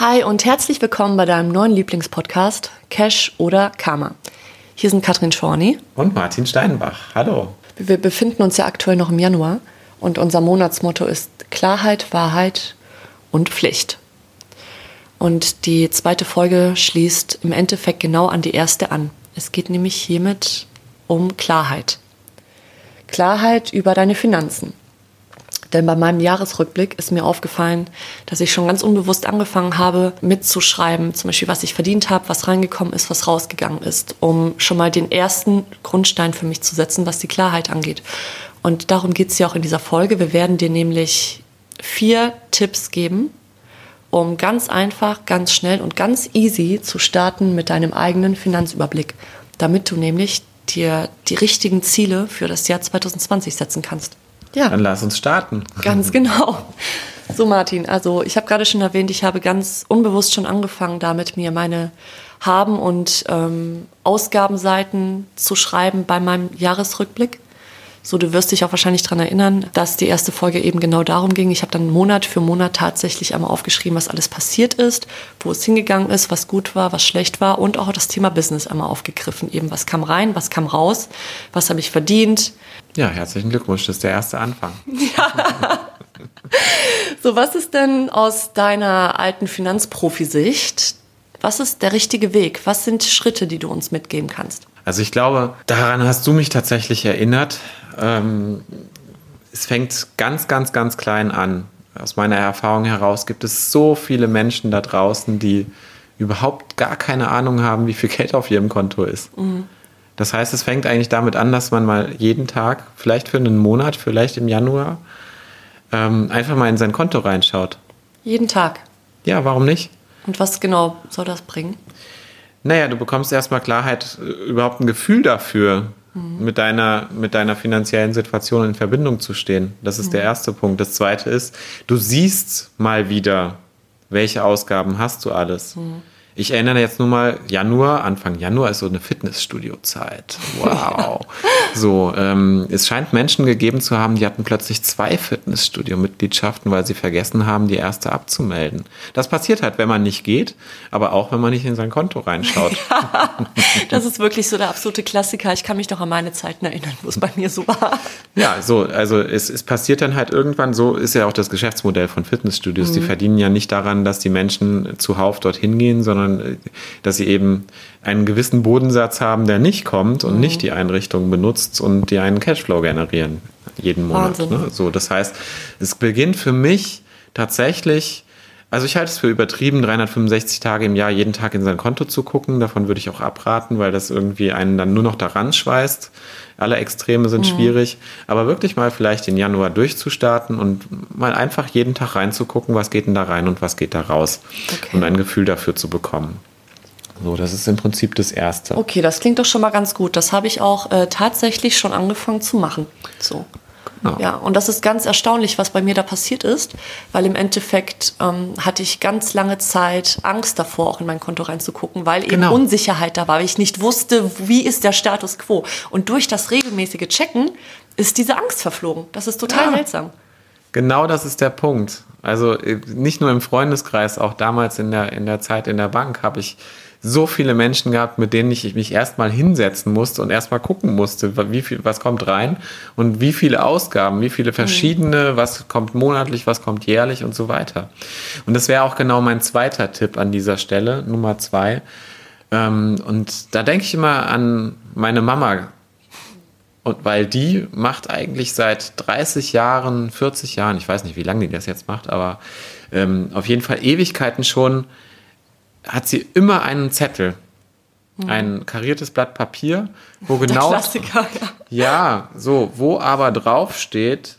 Hi und herzlich willkommen bei deinem neuen Lieblingspodcast Cash oder Karma. Hier sind Katrin Schorny. Und Martin Steinbach. Hallo. Wir befinden uns ja aktuell noch im Januar und unser Monatsmotto ist Klarheit, Wahrheit und Pflicht. Und die zweite Folge schließt im Endeffekt genau an die erste an. Es geht nämlich hiermit um Klarheit. Klarheit über deine Finanzen. Denn bei meinem Jahresrückblick ist mir aufgefallen, dass ich schon ganz unbewusst angefangen habe, mitzuschreiben, zum Beispiel, was ich verdient habe, was reingekommen ist, was rausgegangen ist, um schon mal den ersten Grundstein für mich zu setzen, was die Klarheit angeht. Und darum geht es ja auch in dieser Folge. Wir werden dir nämlich vier Tipps geben, um ganz einfach, ganz schnell und ganz easy zu starten mit deinem eigenen Finanzüberblick, damit du nämlich dir die richtigen Ziele für das Jahr 2020 setzen kannst. Ja. Dann lass uns starten. Ganz genau. So, Martin, also ich habe gerade schon erwähnt, ich habe ganz unbewusst schon angefangen, damit mir meine Haben- und ähm, Ausgabenseiten zu schreiben bei meinem Jahresrückblick. So, du wirst dich auch wahrscheinlich daran erinnern, dass die erste Folge eben genau darum ging. Ich habe dann Monat für Monat tatsächlich einmal aufgeschrieben, was alles passiert ist, wo es hingegangen ist, was gut war, was schlecht war und auch das Thema Business einmal aufgegriffen. Eben, was kam rein, was kam raus, was habe ich verdient. Ja, herzlichen Glückwunsch, das ist der erste Anfang. Ja. so, was ist denn aus deiner alten Finanzprofi-Sicht? Was ist der richtige Weg? Was sind Schritte, die du uns mitgeben kannst? Also ich glaube, daran hast du mich tatsächlich erinnert. Ähm, es fängt ganz, ganz, ganz klein an. Aus meiner Erfahrung heraus gibt es so viele Menschen da draußen, die überhaupt gar keine Ahnung haben, wie viel Geld auf ihrem Konto ist. Mhm. Das heißt, es fängt eigentlich damit an, dass man mal jeden Tag, vielleicht für einen Monat, vielleicht im Januar, ähm, einfach mal in sein Konto reinschaut. Jeden Tag? Ja, warum nicht? Und was genau soll das bringen? Naja, du bekommst erstmal Klarheit, äh, überhaupt ein Gefühl dafür, mhm. mit, deiner, mit deiner finanziellen Situation in Verbindung zu stehen. Das ist mhm. der erste Punkt. Das zweite ist, du siehst mal wieder, welche Ausgaben hast du alles. Mhm. Ich erinnere jetzt nur mal, Januar, Anfang Januar ist so eine Fitnessstudio-Zeit. Wow. so, ähm, es scheint Menschen gegeben zu haben, die hatten plötzlich zwei Fitnessstudio-Mitgliedschaften, weil sie vergessen haben, die erste abzumelden. Das passiert halt, wenn man nicht geht, aber auch, wenn man nicht in sein Konto reinschaut. Ja, das ist wirklich so der absolute Klassiker. Ich kann mich noch an meine Zeiten erinnern, wo es bei mir so war. Ja, so, also es, es passiert dann halt irgendwann, so ist ja auch das Geschäftsmodell von Fitnessstudios. Mhm. Die verdienen ja nicht daran, dass die Menschen zuhauf dorthin gehen, sondern sondern äh, dass sie eben einen gewissen Bodensatz haben, der nicht kommt und mhm. nicht die Einrichtung benutzt und die einen Cashflow generieren jeden Monat. Ne? So, das heißt, es beginnt für mich tatsächlich also ich halte es für übertrieben, 365 Tage im Jahr jeden Tag in sein Konto zu gucken. Davon würde ich auch abraten, weil das irgendwie einen dann nur noch daran schweißt. Alle Extreme sind mhm. schwierig. Aber wirklich mal vielleicht den Januar durchzustarten und mal einfach jeden Tag reinzugucken, was geht denn da rein und was geht da raus. Okay. Und ein Gefühl dafür zu bekommen. So, das ist im Prinzip das Erste. Okay, das klingt doch schon mal ganz gut. Das habe ich auch äh, tatsächlich schon angefangen zu machen. So. Ja. ja, und das ist ganz erstaunlich, was bei mir da passiert ist, weil im Endeffekt ähm, hatte ich ganz lange Zeit Angst davor, auch in mein Konto reinzugucken, weil eben genau. Unsicherheit da war, weil ich nicht wusste, wie ist der Status quo. Und durch das regelmäßige Checken ist diese Angst verflogen. Das ist total ja. seltsam. Genau das ist der Punkt. Also äh, nicht nur im Freundeskreis, auch damals in der, in der Zeit in der Bank habe ich so viele Menschen gehabt, mit denen ich mich erstmal hinsetzen musste und erstmal gucken musste, wie viel, was kommt rein und wie viele Ausgaben, wie viele verschiedene, mhm. was kommt monatlich, was kommt jährlich und so weiter. Und das wäre auch genau mein zweiter Tipp an dieser Stelle, Nummer zwei. Ähm, und da denke ich immer an meine Mama. Und weil die macht eigentlich seit 30 Jahren, 40 Jahren, ich weiß nicht, wie lange die das jetzt macht, aber ähm, auf jeden Fall Ewigkeiten schon hat sie immer einen Zettel, mhm. ein kariertes Blatt Papier, wo genau. Klassiker, ja. ja, so, wo aber drauf steht,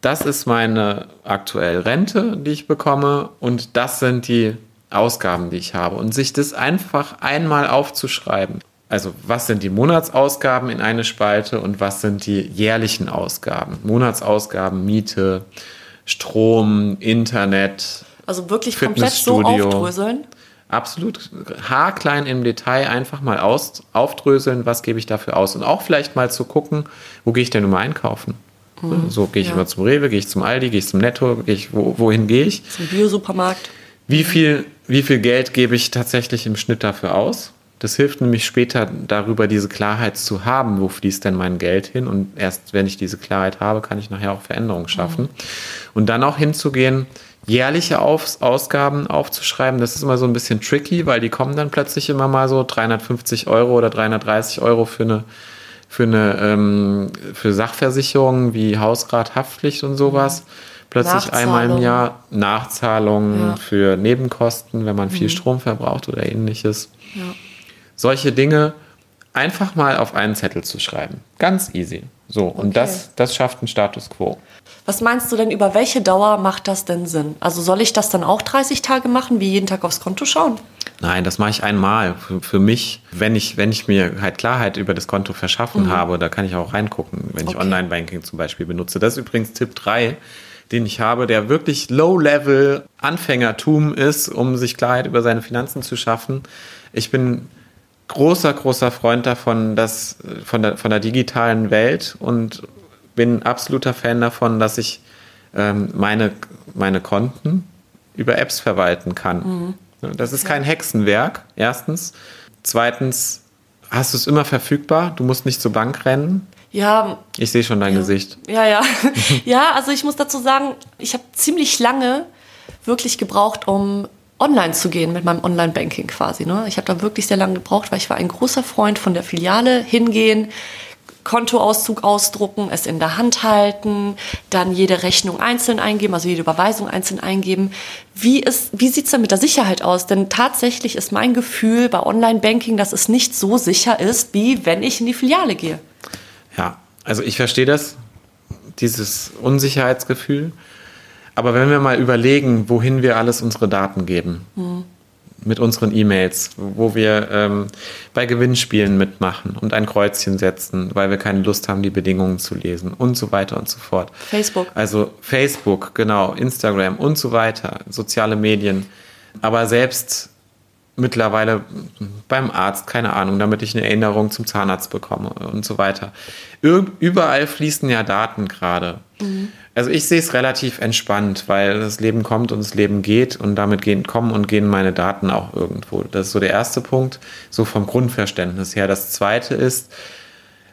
das ist meine aktuelle Rente, die ich bekomme und das sind die Ausgaben, die ich habe. Und sich das einfach einmal aufzuschreiben. Also was sind die Monatsausgaben in eine Spalte und was sind die jährlichen Ausgaben? Monatsausgaben, Miete, Strom, Internet. Also wirklich komplett so aufdröseln. Absolut haarklein im Detail einfach mal aus, aufdröseln, was gebe ich dafür aus. Und auch vielleicht mal zu gucken, wo gehe ich denn immer einkaufen? Mhm, so gehe ich ja. immer zum Rewe, gehe ich zum Aldi, gehe ich zum Netto, gehe ich, wo, wohin gehe ich? Zum Biosupermarkt. Wie viel, wie viel Geld gebe ich tatsächlich im Schnitt dafür aus? Das hilft nämlich später darüber, diese Klarheit zu haben, wo fließt denn mein Geld hin. Und erst wenn ich diese Klarheit habe, kann ich nachher auch Veränderungen schaffen. Mhm. Und dann auch hinzugehen, jährliche Auf Ausgaben aufzuschreiben, das ist immer so ein bisschen tricky, weil die kommen dann plötzlich immer mal so 350 Euro oder 330 Euro für eine für eine ähm, für Sachversicherungen wie Hausrat, Haftpflicht und sowas. Plötzlich einmal im Jahr Nachzahlungen ja. für Nebenkosten, wenn man viel mhm. Strom verbraucht oder ähnliches. Ja. Solche Dinge einfach mal auf einen Zettel zu schreiben. Ganz easy. So, okay. und das, das schafft einen Status quo. Was meinst du denn, über welche Dauer macht das denn Sinn? Also soll ich das dann auch 30 Tage machen, wie jeden Tag aufs Konto schauen? Nein, das mache ich einmal. Für, für mich, wenn ich, wenn ich mir halt Klarheit über das Konto verschaffen mhm. habe, da kann ich auch reingucken, wenn okay. ich Online-Banking zum Beispiel benutze. Das ist übrigens Tipp 3, den ich habe, der wirklich Low-Level Anfängertum ist, um sich Klarheit über seine Finanzen zu schaffen. Ich bin großer, großer Freund davon, dass von der, von der digitalen Welt und bin absoluter Fan davon, dass ich ähm, meine, meine Konten über Apps verwalten kann. Mhm. Das ist kein Hexenwerk, erstens. Zweitens, hast du es immer verfügbar? Du musst nicht zur Bank rennen. Ja. Ich sehe schon dein ja. Gesicht. Ja, ja. ja, also ich muss dazu sagen, ich habe ziemlich lange wirklich gebraucht, um online zu gehen mit meinem Online-Banking quasi. Ne? Ich habe da wirklich sehr lange gebraucht, weil ich war ein großer Freund von der Filiale hingehen, Kontoauszug ausdrucken, es in der Hand halten, dann jede Rechnung einzeln eingeben, also jede Überweisung einzeln eingeben. Wie, wie sieht es denn mit der Sicherheit aus? Denn tatsächlich ist mein Gefühl bei Online-Banking, dass es nicht so sicher ist, wie wenn ich in die Filiale gehe. Ja, also ich verstehe das, dieses Unsicherheitsgefühl. Aber wenn wir mal überlegen, wohin wir alles unsere Daten geben, mhm mit unseren E-Mails, wo wir ähm, bei Gewinnspielen mitmachen und ein Kreuzchen setzen, weil wir keine Lust haben, die Bedingungen zu lesen und so weiter und so fort. Facebook. Also Facebook, genau, Instagram und so weiter, soziale Medien. Aber selbst mittlerweile beim Arzt, keine Ahnung, damit ich eine Erinnerung zum Zahnarzt bekomme und so weiter. Überall fließen ja Daten gerade. Mhm. Also ich sehe es relativ entspannt, weil das Leben kommt und das Leben geht und damit gehen, kommen und gehen meine Daten auch irgendwo. Das ist so der erste Punkt, so vom Grundverständnis her. Das zweite ist,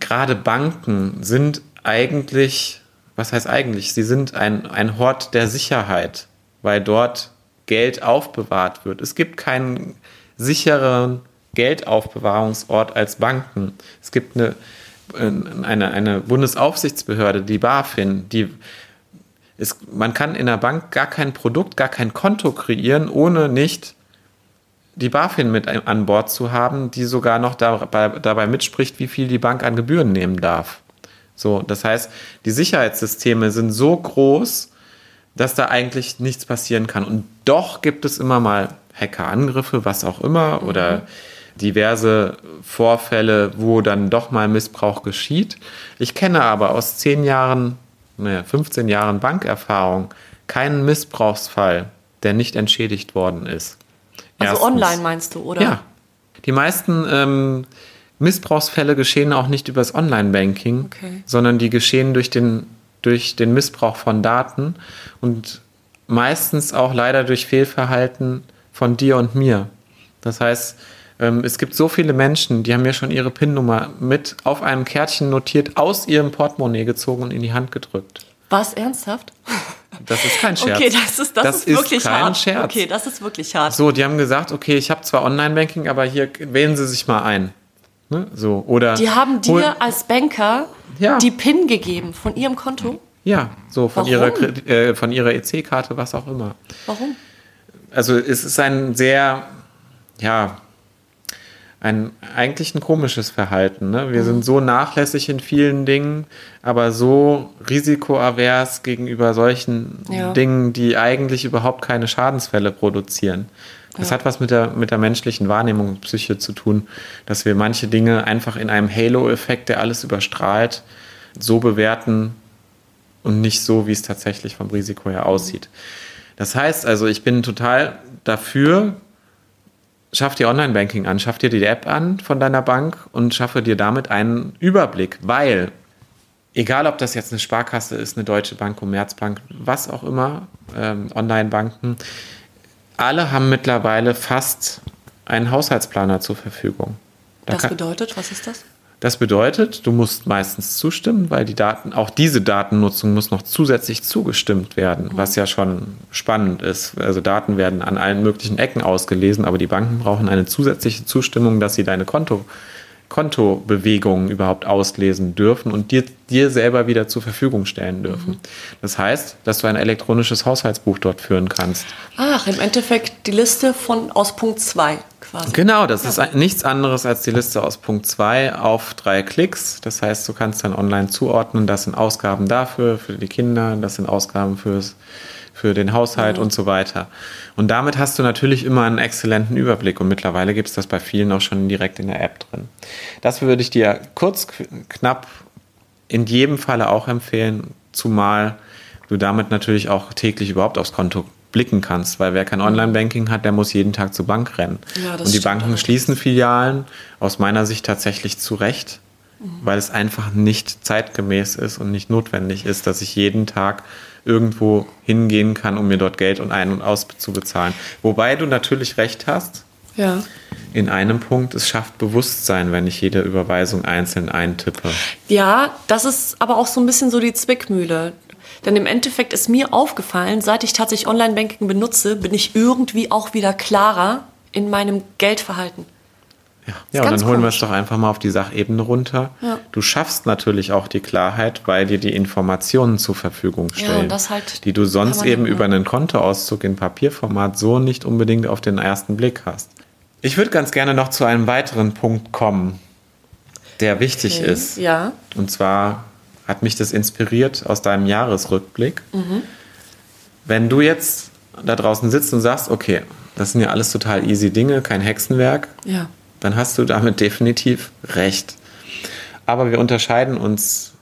gerade Banken sind eigentlich, was heißt eigentlich, sie sind ein, ein Hort der Sicherheit, weil dort Geld aufbewahrt wird. Es gibt keinen sicheren Geldaufbewahrungsort als Banken. Es gibt eine eine, eine Bundesaufsichtsbehörde, die BaFin, die ist, man kann in der Bank gar kein Produkt, gar kein Konto kreieren, ohne nicht die BaFin mit an Bord zu haben, die sogar noch dabei, dabei mitspricht, wie viel die Bank an Gebühren nehmen darf. So, das heißt, die Sicherheitssysteme sind so groß, dass da eigentlich nichts passieren kann. Und doch gibt es immer mal Hackerangriffe, was auch immer, mhm. oder diverse Vorfälle, wo dann doch mal Missbrauch geschieht. Ich kenne aber aus zehn Jahren, naja, 15 Jahren Bankerfahrung keinen Missbrauchsfall, der nicht entschädigt worden ist. Also Erstens, online meinst du, oder? Ja. Die meisten ähm, Missbrauchsfälle geschehen auch nicht übers Online-Banking, okay. sondern die geschehen durch den, durch den Missbrauch von Daten und meistens auch leider durch Fehlverhalten von dir und mir. Das heißt, ähm, es gibt so viele Menschen, die haben mir schon ihre PIN-Nummer mit auf einem Kärtchen notiert, aus ihrem Portemonnaie gezogen und in die Hand gedrückt. Was, ernsthaft? Das ist kein Scherz. Okay, das ist, das, das ist wirklich ist kein hart. Scherz. Okay, das ist wirklich hart. So, die haben gesagt, okay, ich habe zwar Online-Banking, aber hier wählen Sie sich mal ein. Ne? So, oder die haben dir als Banker ja. die PIN gegeben von ihrem Konto? Ja, so von Warum? ihrer, äh, von ihrer EC-Karte, was auch immer. Warum? Also es ist ein sehr, ja, ein eigentlich ein komisches Verhalten. Ne? Wir sind so nachlässig in vielen Dingen, aber so risikoavers gegenüber solchen Ja. Dingen, die eigentlich überhaupt keine Schadensfälle produzieren. Das Ja. hat was mit der, mit der menschlichen Wahrnehmung und Psyche zu tun, dass wir manche Dinge einfach in einem Halo-Effekt, der alles überstrahlt, so bewerten und nicht so, wie es tatsächlich vom Risiko her aussieht. Das heißt also, ich bin total dafür, schaff dir Online-Banking an, schaff dir die App an von deiner Bank und schaffe dir damit einen Überblick, weil egal ob das jetzt eine Sparkasse ist, eine Deutsche Bank, Commerzbank, was auch immer, ähm, Online-Banken, alle haben mittlerweile fast einen Haushaltsplaner zur Verfügung. Da Das bedeutet, was ist das? das bedeutet, du musst meistens zustimmen, weil die Daten, auch diese Datennutzung muss noch zusätzlich zugestimmt werden, was ja schon spannend ist. Also Daten werden an allen möglichen Ecken ausgelesen, aber die Banken brauchen eine zusätzliche Zustimmung, dass sie deine Konto, Kontobewegungen überhaupt auslesen dürfen und dir, dir selber wieder zur Verfügung stellen dürfen. Das heißt, dass du ein elektronisches Haushaltsbuch dort führen kannst. Ach, im Endeffekt die Liste von aus Punkt 2 quasi. Genau, das ist ein- nichts anderes als die Liste aus Punkt 2 auf drei Klicks. Das heißt, du kannst dann online zuordnen, das sind Ausgaben dafür, für die Kinder, das sind Ausgaben fürs, für den Haushalt und so weiter. Und damit hast du natürlich immer einen exzellenten Überblick und mittlerweile gibt es das bei vielen auch schon direkt in der App drin. Das würde ich dir kurz, knapp in jedem Falle auch empfehlen, zumal du damit natürlich auch täglich überhaupt aufs Konto blicken kannst, weil wer kein Online-Banking hat, der muss jeden Tag zur Bank rennen. Ja, Und die Banken allerdings. schließen Filialen aus meiner Sicht tatsächlich zu Recht, weil es einfach nicht zeitgemäß ist und nicht notwendig ist, dass ich jeden Tag irgendwo hingehen kann, um mir dort Geld und ein- und aus zu bezahlen. Wobei du natürlich recht hast, Ja. in einem Punkt, es schafft Bewusstsein, wenn ich jede Überweisung einzeln eintippe. Ja, das ist aber auch so ein bisschen so die Zwickmühle. Denn im Endeffekt ist mir aufgefallen, seit ich tatsächlich Online-Banking benutze, bin ich irgendwie auch wieder klarer in meinem Geldverhalten. Ja, ja und dann holen wir es doch einfach mal auf die Sachebene runter. Ja. Du schaffst natürlich auch die Klarheit, weil dir die Informationen zur Verfügung Ja, stellen, das halt die du sonst eben ne? über einen Kontoauszug in Papierformat so nicht unbedingt auf den ersten Blick hast. Ich würde ganz gerne noch zu einem weiteren Punkt kommen, der wichtig Okay. ist. Ja. Und zwar hat mich das inspiriert aus deinem Jahresrückblick. Wenn du jetzt da draußen sitzt und sagst, okay, das sind ja alles total easy Dinge, kein Hexenwerk, Ja. Dann hast du damit definitiv recht. Aber wir unterscheiden uns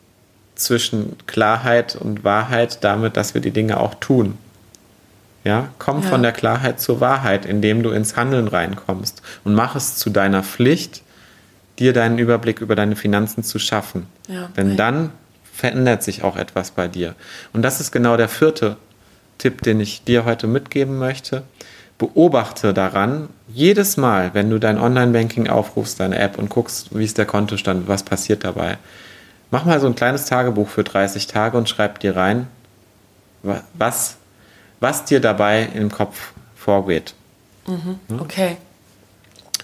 zwischen Klarheit und Wahrheit damit, dass wir die Dinge auch tun. Ja, komm Ja. von der Klarheit zur Wahrheit, indem du ins Handeln reinkommst und mach es zu deiner Pflicht, dir deinen Überblick über deine Finanzen zu schaffen. Ja. Denn dann verändert sich auch etwas bei dir. Und das ist genau der vierte Tipp, den ich dir heute mitgeben möchte. Beobachte daran, jedes Mal, wenn du dein Online-Banking aufrufst, deine App und guckst, wie ist der Kontostand, was passiert dabei. Mach mal so ein kleines Tagebuch für 30 Tage und schreib dir rein, wa- was, was dir dabei im Kopf vorgeht. Okay.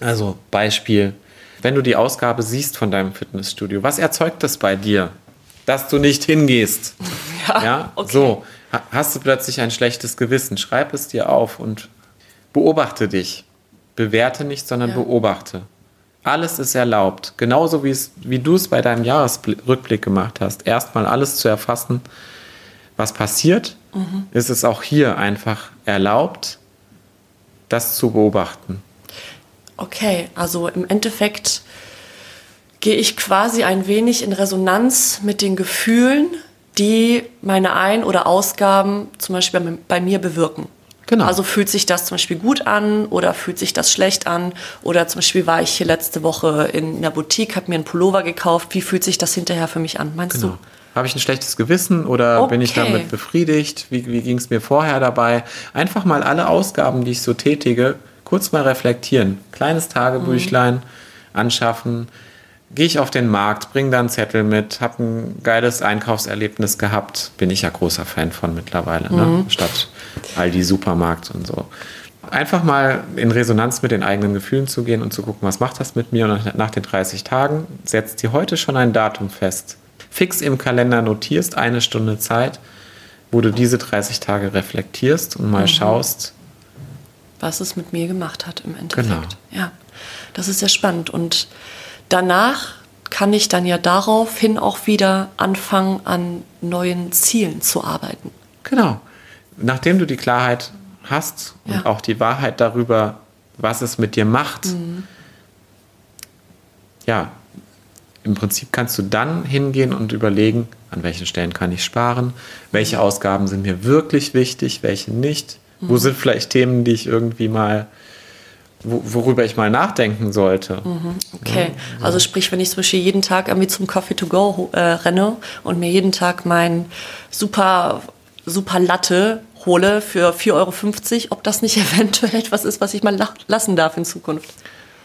Also Beispiel, wenn du die Ausgabe siehst von deinem Fitnessstudio, was erzeugt das bei dir, dass du nicht hingehst? Ja, okay. So, ha- hast du plötzlich ein schlechtes Gewissen, schreib es dir auf und beobachte dich. Bewerte nicht, sondern Ja. beobachte. Alles ist erlaubt. Genauso wie, es, wie du es bei deinem Jahresrückblick gemacht hast. Erstmal alles zu erfassen, was passiert, Mhm. ist es auch hier einfach erlaubt, das zu beobachten. Okay, also im Endeffekt gehe ich quasi ein wenig in Resonanz mit den Gefühlen, die meine Ein- oder Ausgaben zum Beispiel bei, bei mir bewirken. Genau. Also fühlt sich das zum Beispiel gut an oder fühlt sich das schlecht an? Oder zum Beispiel war ich hier letzte Woche in der Boutique, habe mir einen Pullover gekauft. Wie fühlt sich das hinterher für mich an? Meinst Genau. Habe ich ein schlechtes Gewissen oder bin ich Okay. damit befriedigt? Wie, wie ging es mir vorher dabei? Einfach mal alle Ausgaben, die ich so tätige, kurz mal reflektieren. Kleines Tagebüchlein anschaffen. Gehe ich auf den Markt, bringe da einen Zettel mit, habe ein geiles Einkaufserlebnis gehabt. Bin ich ja großer Fan von mittlerweile, ne? statt Aldi Supermarkt und so. Einfach mal in Resonanz mit den eigenen Gefühlen zu gehen und zu gucken, was macht das mit mir. Und nach- nach den 30 Tagen setzt dir heute schon ein Datum fest. Fix im Kalender notierst eine Stunde Zeit, wo du diese 30 Tage reflektierst und mal schaust, was es mit mir gemacht hat im Endeffekt. Genau. Ja, das ist sehr spannend. Und danach kann ich dann ja daraufhin auch wieder anfangen, an neuen Zielen zu arbeiten. Genau. Nachdem du die Klarheit hast und Ja. auch die Wahrheit darüber, was es mit dir macht, ja, im Prinzip kannst du dann hingehen und überlegen, an welchen Stellen kann ich sparen, welche Ausgaben sind mir wirklich wichtig, welche nicht, wo sind vielleicht Themen, die ich irgendwie mal, worüber ich mal nachdenken sollte. Okay, also sprich, wenn ich zum Beispiel jeden Tag irgendwie zum Coffee to go äh, renne und mir jeden Tag mein super, super Latte hole für 4,50 Euro, ob das nicht eventuell etwas ist, was ich mal la- lassen darf in Zukunft.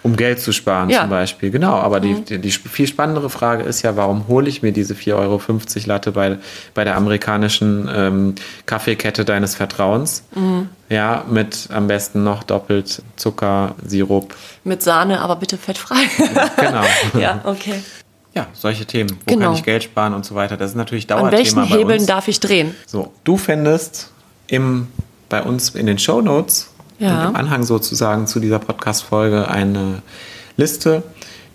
Um Geld zu sparen Ja. zum Beispiel, genau. Aber die, die, die viel spannendere Frage ist ja, warum hole ich mir diese 4,50 Euro Latte bei, bei der amerikanischen ähm, Kaffeekette deines Vertrauens? Ja, mit am besten noch doppelt Zucker, Sirup. Mit Sahne, aber bitte fettfrei. Genau. ja, okay. Ja, solche Themen. Wo Genau. kann ich Geld sparen und so weiter. Das ist natürlich An Dauerthema welchen bei Hebeln darf ich drehen? So, du findest im, bei uns in den Show Notes Ja. und im Anhang sozusagen zu dieser Podcast-Folge eine Liste,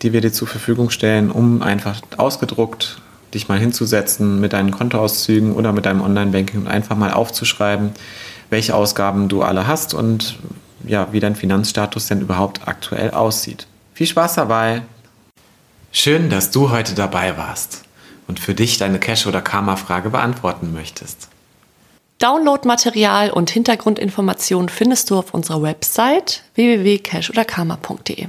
die wir dir zur Verfügung stellen, um einfach ausgedruckt dich mal hinzusetzen mit deinen Kontoauszügen oder mit deinem Online-Banking und einfach mal aufzuschreiben, welche Ausgaben du alle hast und ja, wie dein Finanzstatus denn überhaupt aktuell aussieht. Viel Spaß dabei! Schön, dass du heute dabei warst und für dich deine Cash- oder Karma-Frage beantworten möchtest. Downloadmaterial und Hintergrundinformationen findest du auf unserer Website www.cashoderkarma.de.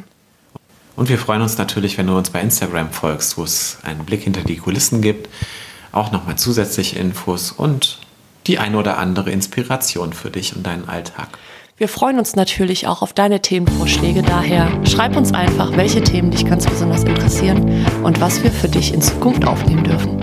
Und wir freuen uns natürlich, wenn du uns bei Instagram folgst, wo es einen Blick hinter die Kulissen gibt, auch nochmal zusätzliche Infos und die ein oder andere Inspiration für dich und deinen Alltag. Wir freuen uns natürlich auch auf deine Themenvorschläge. Daher schreib uns einfach, welche Themen dich ganz besonders interessieren und was wir für dich in Zukunft aufnehmen dürfen.